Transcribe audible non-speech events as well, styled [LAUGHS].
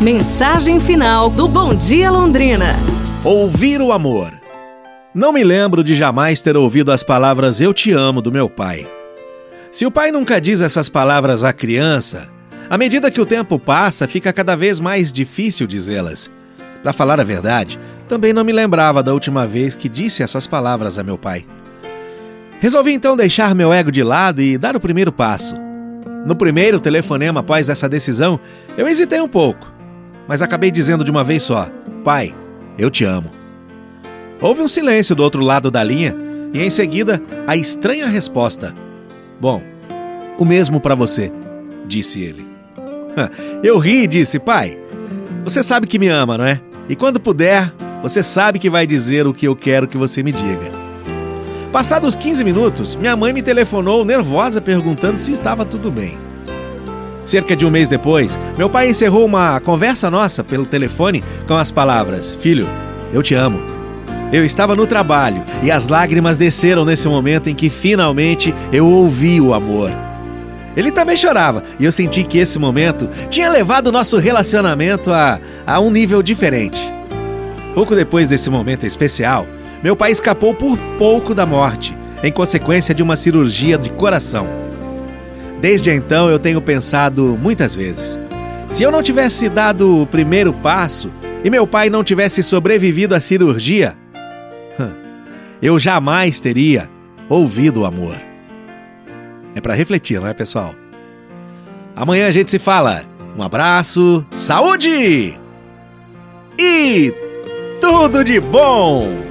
Mensagem final do Bom Dia Londrina. Ouvir o amor. Não me lembro de jamais ter ouvido as palavras Eu te amo do meu pai. Se o pai nunca diz essas palavras à criança, à medida que o tempo passa, fica cada vez mais difícil dizê-las. Para falar a verdade, também não me lembrava da última vez que disse essas palavras a meu pai. Resolvi então deixar meu ego de lado e dar o primeiro passo. No primeiro telefonema após essa decisão, eu hesitei um pouco mas acabei dizendo de uma vez só: Pai, eu te amo. Houve um silêncio do outro lado da linha e em seguida a estranha resposta: Bom, o mesmo para você, disse ele. [LAUGHS] Eu ri e disse: Pai, você sabe que me ama, não é? E quando puder, você sabe que vai dizer o que eu quero que você me diga. Passados 15 minutos, minha mãe me telefonou nervosa perguntando se estava tudo bem. Cerca de um mês depois, meu pai encerrou uma conversa nossa pelo telefone com as palavras: Filho, eu te amo. Eu estava no trabalho e as lágrimas desceram nesse momento em que finalmente eu ouvi o amor. Ele também chorava e eu senti que esse momento tinha levado nosso relacionamento a, a um nível diferente. Pouco depois desse momento especial, meu pai escapou por pouco da morte, em consequência de uma cirurgia de coração. Desde então eu tenho pensado muitas vezes: se eu não tivesse dado o primeiro passo e meu pai não tivesse sobrevivido à cirurgia, eu jamais teria ouvido o amor. É para refletir, não é, pessoal? Amanhã a gente se fala. Um abraço, saúde e tudo de bom!